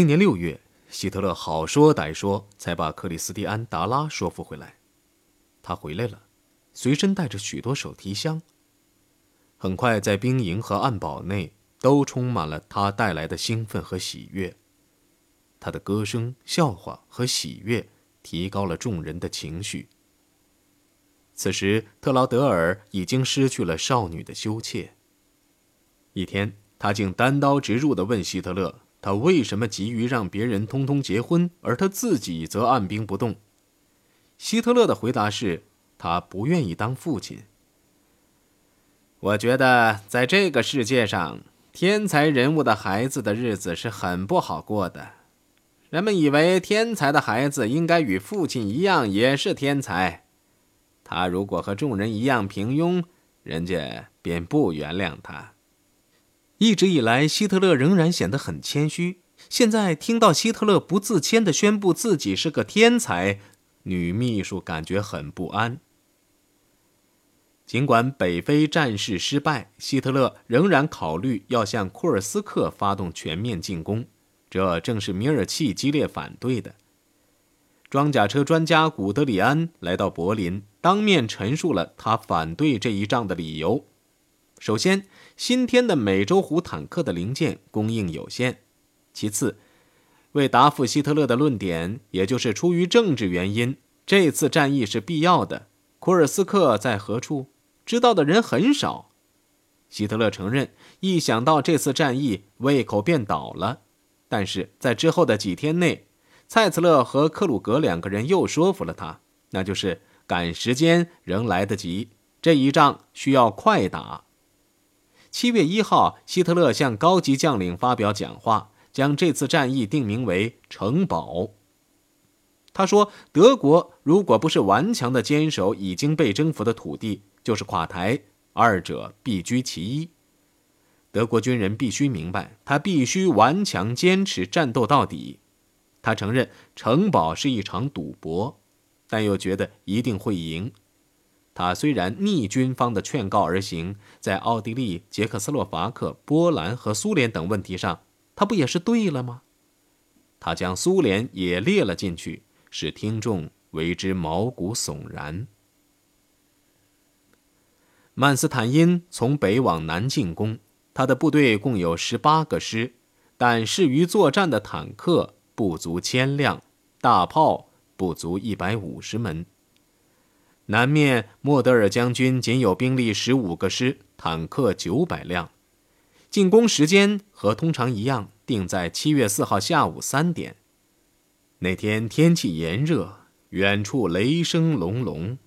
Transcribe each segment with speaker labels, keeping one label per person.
Speaker 1: 那年六月，希特勒好说歹说，才把克里斯蒂安·达拉说服回来。他回来了，随身带着许多手提箱。很快，在兵营和暗堡内都充满了他带来的兴奋和喜悦。他的歌声、笑话和喜悦提高了众人的情绪。此时，特劳德尔已经失去了少女的羞怯。一天，他竟单刀直入地问希特勒：“他为什么急于让别人通通结婚，而他自己则按兵不动？”希特勒的回答是：“他不愿意当父亲。”我觉得，在这个世界上，天才人物的孩子的日子是很不好过的。人们以为天才的孩子应该与父亲一样也是天才，他如果和众人一样平庸，人家便不原谅他。一直以来，希特勒仍然显得很谦虚。现在听到希特勒不自谦地宣布自己是个天才，女秘书感觉很不安。尽管北非战事失败，希特勒仍然考虑要向库尔斯克发动全面进攻，这正是米尔契激烈反对的。装甲车专家古德里安来到柏林，当面陈述了他反对这一仗的理由。首先，新添的美洲虎坦克的零件供应有限；其次，为答复希特勒的论点，也就是出于政治原因，这次战役是必要的。库尔斯克在何处？知道的人很少。希特勒承认，一想到这次战役，胃口便倒了。但是在之后的几天内，蔡茨勒和克鲁格两个人又说服了他，那就是赶时间仍来得及，这一仗需要快打。七月一号，希特勒向高级将领发表讲话，将这次战役定名为“城堡”。他说：“德国如果不是顽强地坚守已经被征服的土地，就是垮台，二者必居其一。德国军人必须明白，他必须顽强坚持战斗到底。他承认城堡是一场赌博，但又觉得一定会赢。他虽然逆军方的劝告而行，在奥地利、捷克斯洛伐克、波兰和苏联等问题上，他不也是对了吗？他将苏联也列了进去，使听众为之毛骨悚然。曼斯坦因从北往南进攻，他的部队共有十八个师，但适于作战的坦克不足千辆，大炮不足一百五十门。南面莫德尔将军仅有兵力十五个师，坦克九百辆。进攻时间和通常一样，定在七月四号下午三点。那天天气炎热，远处雷声隆隆。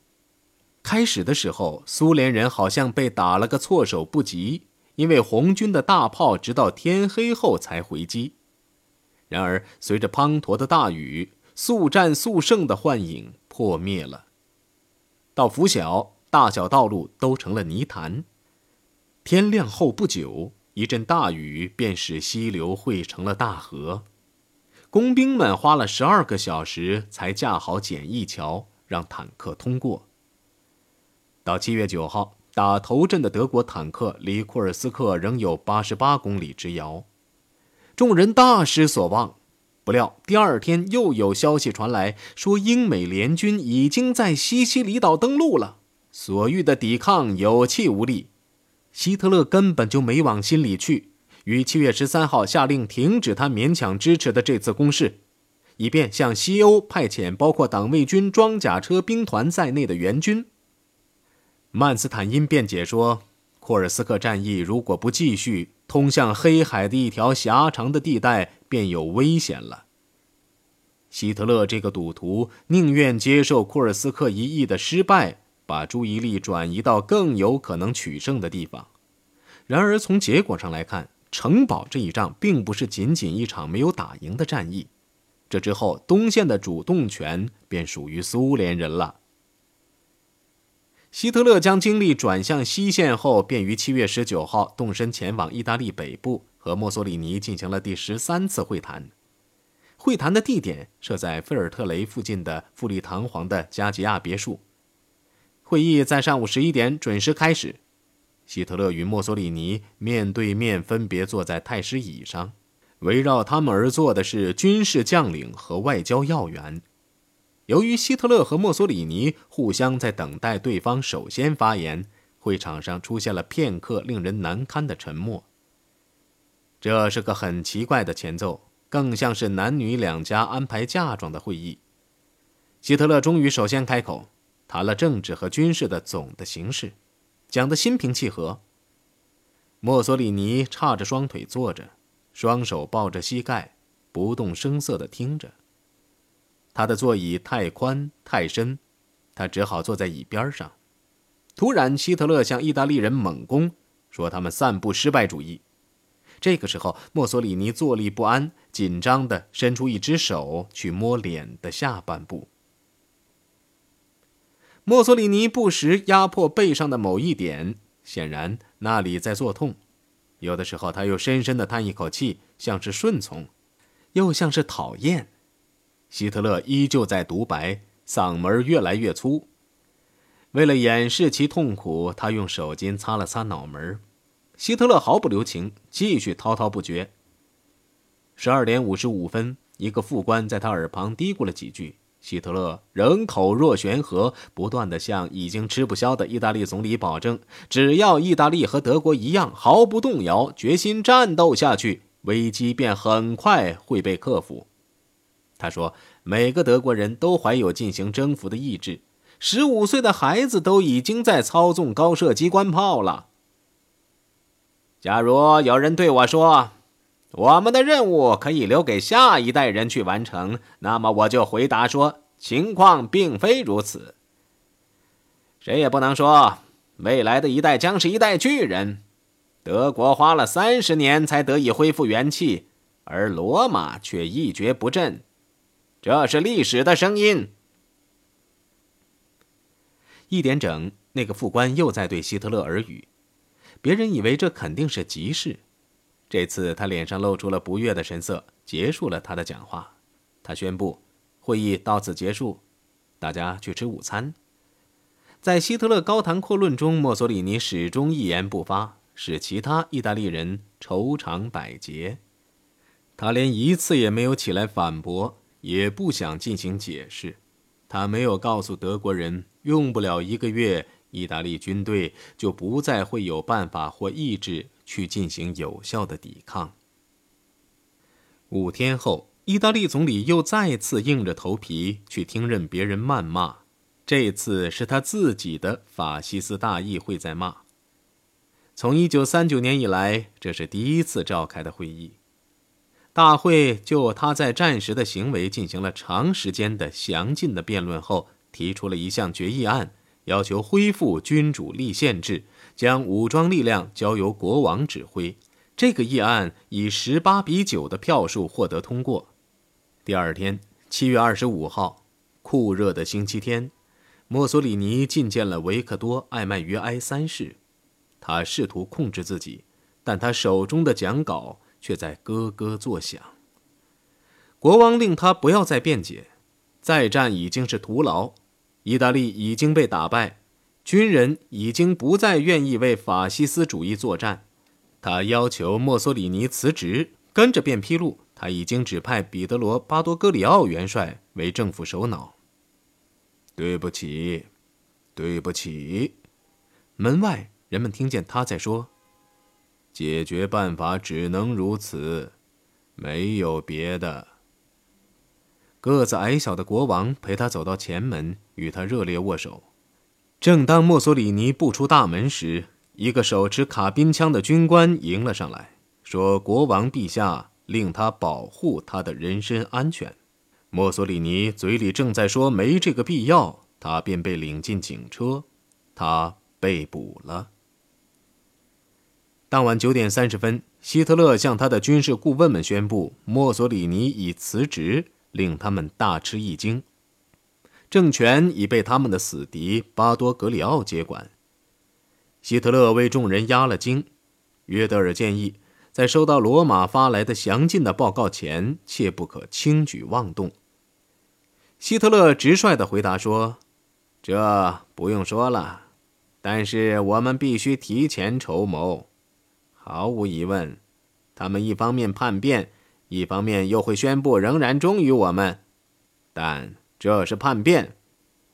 Speaker 1: 开始的时候，苏联人好像被打了个措手不及，因为红军的大炮直到天黑后才回击。然而，随着滂沱的大雨，速战速胜的幻影破灭了。到拂晓，大小道路都成了泥潭。天亮后不久，一阵大雨便使溪流汇成了大河。工兵们花了十二个小时才架好简易桥，让坦克通过。到七月九号，打头阵的德国坦克离库尔斯克仍有八十八公里之遥，众人大失所望。不料第二天又有消息传来，说英美联军已经在西西里岛登陆了，所欲的抵抗有气无力。希特勒根本就没往心里去，于七月十三号下令停止他勉强支持的这次攻势，以便向西欧派遣包括党卫军装甲车兵团在内的援军。曼斯坦因辩解说，库尔斯克战役如果不继续，通向黑海的一条狭长的地带便有危险了。希特勒这个赌徒宁愿接受库尔斯克一役的失败，把注意力转移到更有可能取胜的地方。然而，从结果上来看，城堡这一仗并不是仅仅一场没有打赢的战役。这之后，东线的主动权便属于苏联人了。希特勒将精力转向西线后，便于七月十九号动身前往意大利北部，和墨索里尼进行了第十三次会谈。会谈的地点设在费尔特雷附近的富丽堂皇的加吉亚别墅。会议在上午十一点准时开始。希特勒与墨索里尼面对面，分别坐在太师椅上。围绕他们而坐的是军事将领和外交要员。由于希特勒和墨索里尼互相在等待对方首先发言，会场上出现了片刻令人难堪的沉默。这是个很奇怪的前奏，更像是男女两家安排嫁妆的会议。希特勒终于首先开口，谈了政治和军事的总的形势，讲得心平气和。墨索里尼叉着双腿坐着，双手抱着膝盖，不动声色地听着。他的座椅太宽太深，他只好坐在椅边上。突然，希特勒向意大利人猛攻，说他们散布失败主义。这个时候，墨索里尼坐立不安，紧张地伸出一只手去摸脸的下半部。墨索里尼不时压迫背上的某一点，显然那里在作痛。有的时候，他又深深地叹一口气，像是顺从，又像是讨厌。希特勒依旧在独白，嗓门越来越粗。为了掩饰其痛苦，他用手巾擦了擦脑门。希特勒毫不留情，继续滔滔不绝。十二点五十五分，一个副官在他耳旁嘀咕了几句。希特勒仍口若悬河，不断地向已经吃不消的意大利总理保证：只要意大利和德国一样毫不动摇，决心战斗下去，危机便很快会被克服。他说：“每个德国人都怀有进行征服的意志，十五岁的孩子都已经在操纵高射机关炮了。”假如有人对我说：“我们的任务可以留给下一代人去完成。”那么我就回答说：“情况并非如此。谁也不能说未来的一代将是一代巨人。德国花了三十年才得以恢复元气，而罗马却一蹶不振。这是历史的声音。”一点整，那个副官又在对希特勒耳语。别人以为这肯定是急事，这次他脸上露出了不悦的神色，结束了他的讲话。他宣布，会议到此结束，大家去吃午餐。在希特勒高谈阔论中，墨索里尼始终一言不发，使其他意大利人愁肠百结。他连一次也没有起来反驳，也不想进行解释。他没有告诉德国人，用不了一个月。意大利军队就不再会有办法或意志去进行有效的抵抗。五天后，意大利总理又再次硬着头皮去听任别人谩骂，这次是他自己的法西斯大议会在骂。从一九三九年以来，这是第一次召开的会议。大会就他在战时的行为进行了长时间的详尽的辩论后，提出了一项决议案。要求恢复君主立宪制，将武装力量交由国王指挥。这个议案以十八比九的票数获得通过。第二天，七月二十五号，酷热的星期天，墨索里尼觐见了维克多·艾曼约埃三世。他试图控制自己，但他手中的讲稿却在咯咯作响。国王令他不要再辩解，再战已经是徒劳。意大利已经被打败，军人已经不再愿意为法西斯主义作战。他要求墨索里尼辞职，跟着便披露他已经指派彼得罗·巴多戈里奥元帅为政府首脑。对不起，对不起。门外人们听见他在说：“解决办法只能如此，没有别的。”个子矮小的国王陪他走到前门，与他热烈握手。正当墨索里尼步出大门时，一个手持卡宾枪的军官迎了上来，说：“国王陛下令他保护他的人身安全。”墨索里尼嘴里正在说没这个必要，他便被领进警车，他被捕了。当晚九点三十分，希特勒向他的军事顾问们宣布，墨索里尼已辞职。令他们大吃一惊，政权已被他们的死敌巴多格里奥接管。希特勒为众人压了惊。约德尔建议，在收到罗马发来的详尽的报告前，切不可轻举妄动。希特勒直率地回答说：“这不用说了，但是我们必须提前筹谋。毫无疑问，他们一方面叛变。”一方面又会宣布仍然忠于我们。但这是叛变，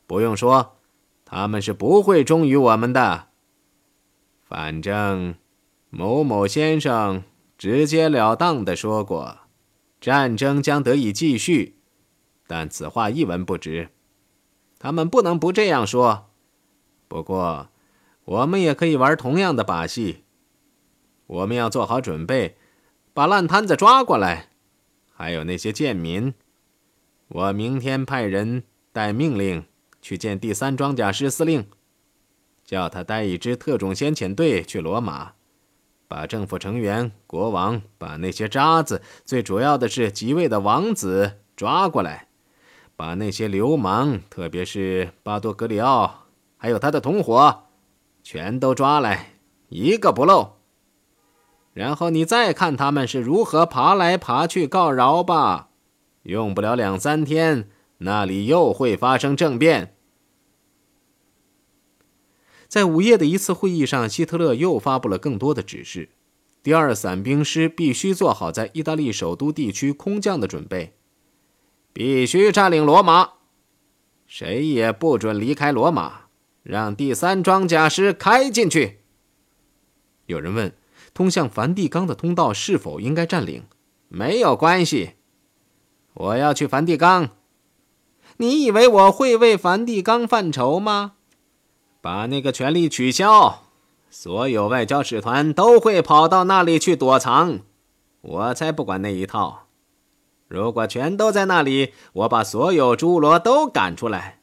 Speaker 1: 不用说，他们是不会忠于我们的。反正，某某先生直截了当的说过，战争将得以继续，但此话一文不值。他们不能不这样说。不过，我们也可以玩同样的把戏。我们要做好准备，把烂摊子抓过来，还有那些贱民。我明天派人带命令去见第三装甲师司令。叫他带一支特种先遣队去罗马，把政府成员、国王，把那些渣子，最主要的是即位的王子抓过来，把那些流氓，特别是巴多格里奥，还有他的同伙，全都抓来，一个不漏。然后你再看他们是如何爬来爬去告饶吧，用不了两三天，那里又会发生政变。在午夜的一次会议上，希特勒又发布了更多的指示：第二伞兵师必须做好在意大利首都地区空降的准备，必须占领罗马，谁也不准离开罗马，让第三装甲师开进去。有人问：通向梵蒂冈的通道是否应该占领？没有关系，我要去梵蒂冈。你以为我会为梵蒂冈犯愁吗？把那个权力取消，所有外交使团都会跑到那里去躲藏。我才不管那一套。如果全都在那里，我把所有侏罗都赶出来。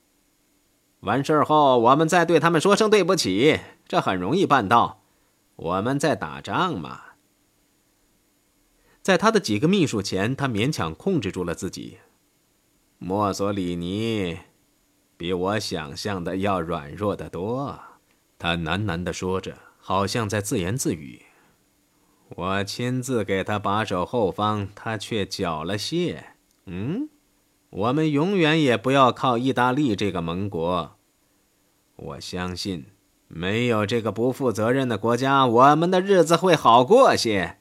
Speaker 1: 完事后，我们再对他们说声对不起，这很容易办到。我们在打仗嘛。在他的几个秘书前，他勉强控制住了自己。墨索里尼。比我想象的要软弱得多，他喃喃地说着，好像在自言自语。我亲自给他把守后方，他却缴了械。嗯，我们永远也不要靠意大利这个盟国。我相信，没有这个不负责任的国家，我们的日子会好过些。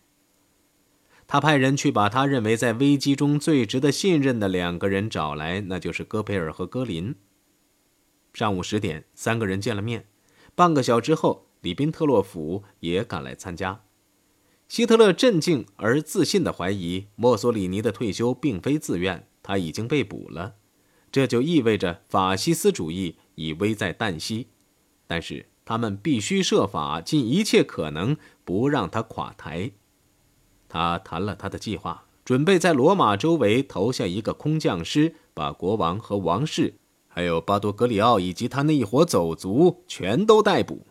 Speaker 1: 他派人去把他认为在危机中最值得信任的两个人找来，那就是戈培尔和戈林。上午十点，三个人见了面。半个小时后，里宾特洛甫也赶来参加。希特勒镇静而自信地怀疑，墨索里尼的退休并非自愿，他已经被捕了。这就意味着法西斯主义已危在旦夕。但是他们必须设法尽一切可能不让他垮台。他谈了他的计划，准备在罗马周围投下一个空降师，把国王和王室。还有巴多格里奥以及他那一伙走卒全都逮捕。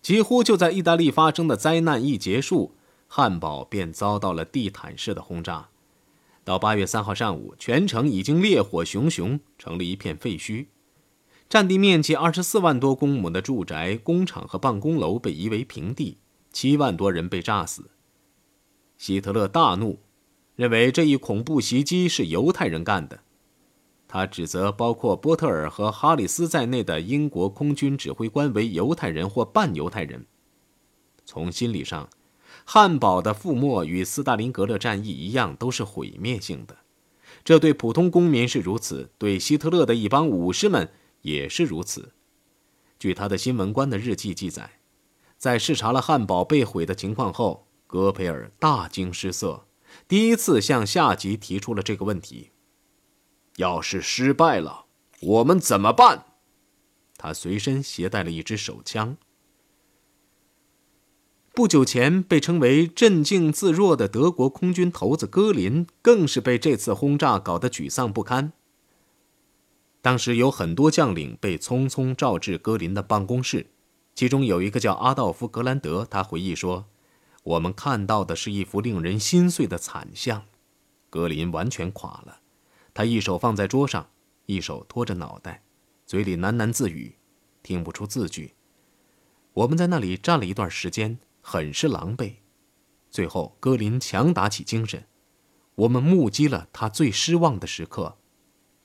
Speaker 1: 几乎就在意大利发生的灾难一结束，汉堡便遭到了地毯式的轰炸。到八月三号上午，全城已经烈火熊熊，成了一片废墟。占地面积二十四万多公亩的住宅、工厂和办公楼被夷为平地，七万多人被炸死。希特勒大怒，认为这一恐怖袭击是犹太人干的。他指责包括波特尔和哈里斯在内的英国空军指挥官为犹太人或半犹太人。从心理上，汉堡的覆没与斯大林格勒战役一样，都是毁灭性的。这对普通公民是如此，对希特勒的一帮武士们也是如此。据他的新闻官的日记记载，在视察了汉堡被毁的情况后，戈培尔大惊失色，第一次向下级提出了这个问题。要是失败了，我们怎么办？他随身携带了一支手枪。不久前被称为镇静自若的德国空军头子戈林，更是被这次轰炸搞得沮丧不堪。当时有很多将领被匆匆召至格林的办公室，其中有一个叫阿道夫·格兰德，他回忆说：“我们看到的是一幅令人心碎的惨象，格林完全垮了。”他一手放在桌上，一手托着脑袋，嘴里喃喃自语，听不出字句。我们在那里站了一段时间，很是狼狈。最后，格林强打起精神，我们目击了他最失望的时刻，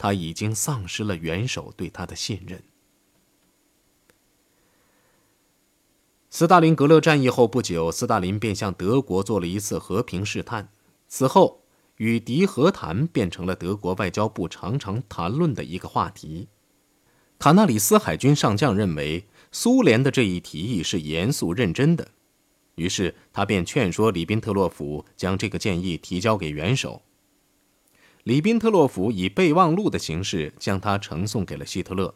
Speaker 1: 他已经丧失了元首对他的信任。斯大林格勒战役后不久，斯大林便向德国做了一次和平试探。此后，与敌和谈变成了德国外交部常常谈论的一个话题。卡纳里斯海军上将认为苏联的这一提议是严肃认真的，于是他便劝说里宾特洛甫将这个建议提交给元首。里宾特洛甫以备忘录的形式将它呈送给了希特勒。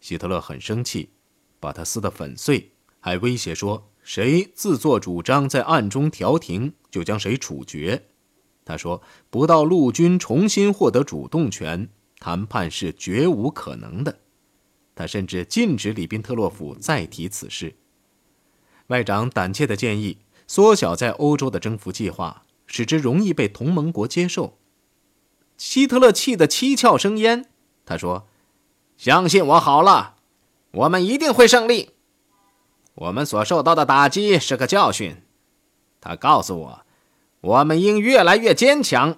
Speaker 1: 希特勒很生气，把它撕得粉碎，还威胁说：“谁自作主张在暗中调停，就将谁处决。”他说：“不到陆军重新获得主动权，谈判是绝无可能的。”他甚至禁止里宾特洛甫再提此事。外长胆怯地建议缩小在欧洲的征服计划，使之容易被同盟国接受。希特勒气得七窍生烟，他说。相信我好了，我们一定会胜利。我们所受到的打击是个教训。他告诉我，我们应越来越坚强，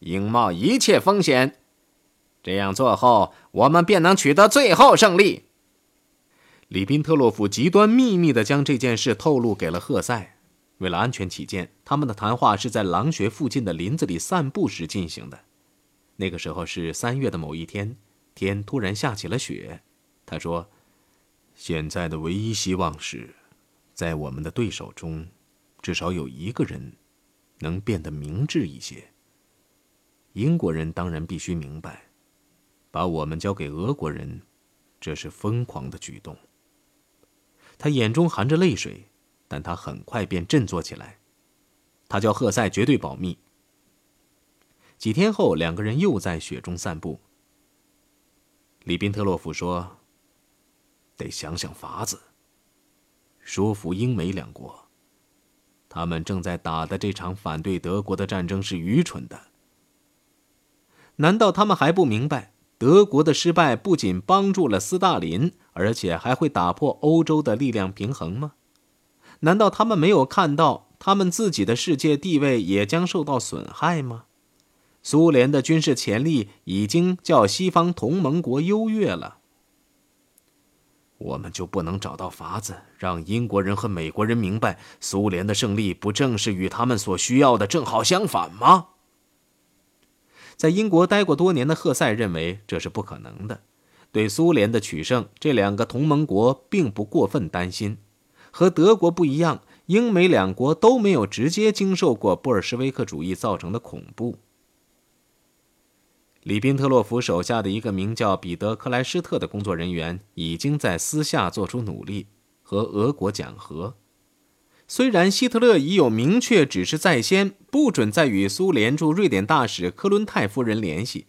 Speaker 1: 应冒一切风险。这样做后，我们便能取得最后胜利。里宾特洛夫极端秘密地将这件事透露给了赫塞。为了安全起见，他们的谈话是在狼穴附近的林子里散步时进行的。那个时候是三月的某一天。天突然下起了雪，他说：“现在的唯一希望是，在我们的对手中，至少有一个人能变得明智一些。英国人当然必须明白，把我们交给俄国人，这是疯狂的举动。”他眼中含着泪水，但他很快便振作起来。他叫赫塞绝对保密。几天后，两个人又在雪中散步。里宾特洛夫说：“得想想法子，说服英美两国。他们正在打的这场反对德国的战争是愚蠢的。难道他们还不明白，德国的失败不仅帮助了斯大林，而且还会打破欧洲的力量平衡吗？难道他们没有看到，他们自己的世界地位也将受到损害吗？”苏联的军事潜力已经较西方同盟国优越了，我们就不能找到法子让英国人和美国人明白，苏联的胜利不正是与他们所需要的正好相反吗？在英国待过多年的赫塞认为这是不可能的。对苏联的取胜，这两个同盟国并不过分担心。和德国不一样，英美两国都没有直接经受过布尔什维克主义造成的恐怖。里宾特洛甫手下的一个名叫彼得·克莱施特的工作人员已经在私下做出努力，和俄国讲和。虽然希特勒已有明确指示在先，不准再与苏联驻瑞典大使科伦泰夫人联系。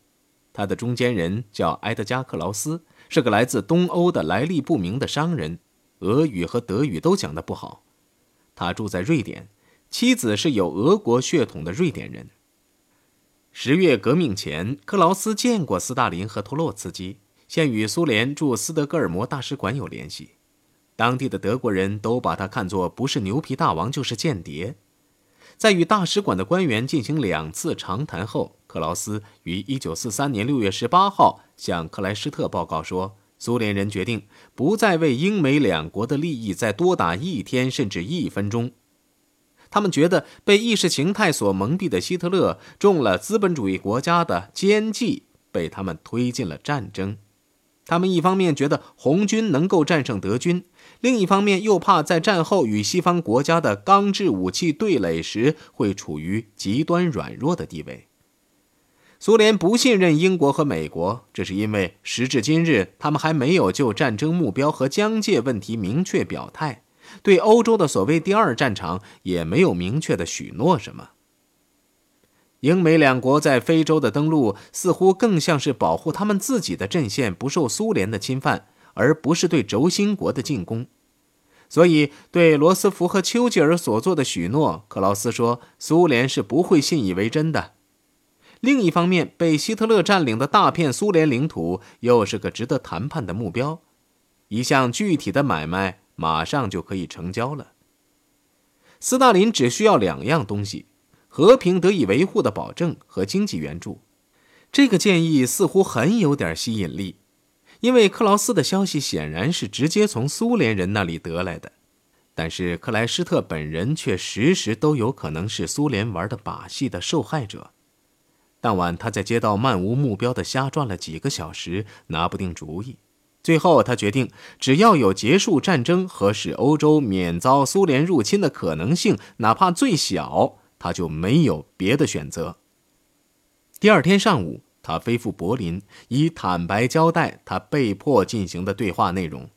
Speaker 1: 他的中间人叫埃德加·克劳斯，是个来自东欧的来历不明的商人，俄语和德语都讲得不好。他住在瑞典，妻子是有俄国血统的瑞典人。十月革命前，克劳斯见过斯大林和托洛茨基，现与苏联驻斯德哥尔摩大使馆有联系。当地的德国人都把他看作不是牛皮大王就是间谍。在与大使馆的官员进行两次长谈后，克劳斯于1943年6月18号向克莱施特报告说，苏联人决定不再为英美两国的利益再多打一天甚至一分钟。他们觉得被意识形态所蒙蔽的希特勒中了资本主义国家的奸计，被他们推进了战争。他们一方面觉得红军能够战胜德军，另一方面又怕在战后与西方国家的钢制武器对垒时会处于极端软弱的地位。苏联不信任英国和美国，这是因为时至今日，他们还没有就战争目标和疆界问题明确表态。对欧洲的所谓第二战场也没有明确的许诺什么。英美两国在非洲的登陆似乎更像是保护他们自己的阵线不受苏联的侵犯，而不是对轴心国的进攻。所以，对罗斯福和丘吉尔所做的许诺，克劳斯说苏联是不会信以为真的。另一方面，被希特勒占领的大片苏联领土又是个值得谈判的目标，一项具体的买卖。马上就可以成交了。斯大林只需要两样东西：和平得以维护的保证和经济援助。这个建议似乎很有点吸引力，因为克劳斯的消息显然是直接从苏联人那里得来的。但是克莱施特本人却时时都有可能是苏联玩的把戏的受害者。当晚，他在街道漫无目标的瞎转了几个小时，拿不定主意。最后，他决定，只要有结束战争和使欧洲免遭苏联入侵的可能性，哪怕最小，他就没有别的选择。第二天上午，他飞赴柏林，以坦白交代他被迫进行的对话内容。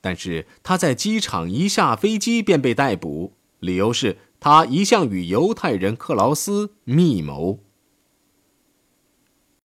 Speaker 1: 但是他在机场一下飞机便被逮捕，理由是他一向与犹太人克劳斯密谋。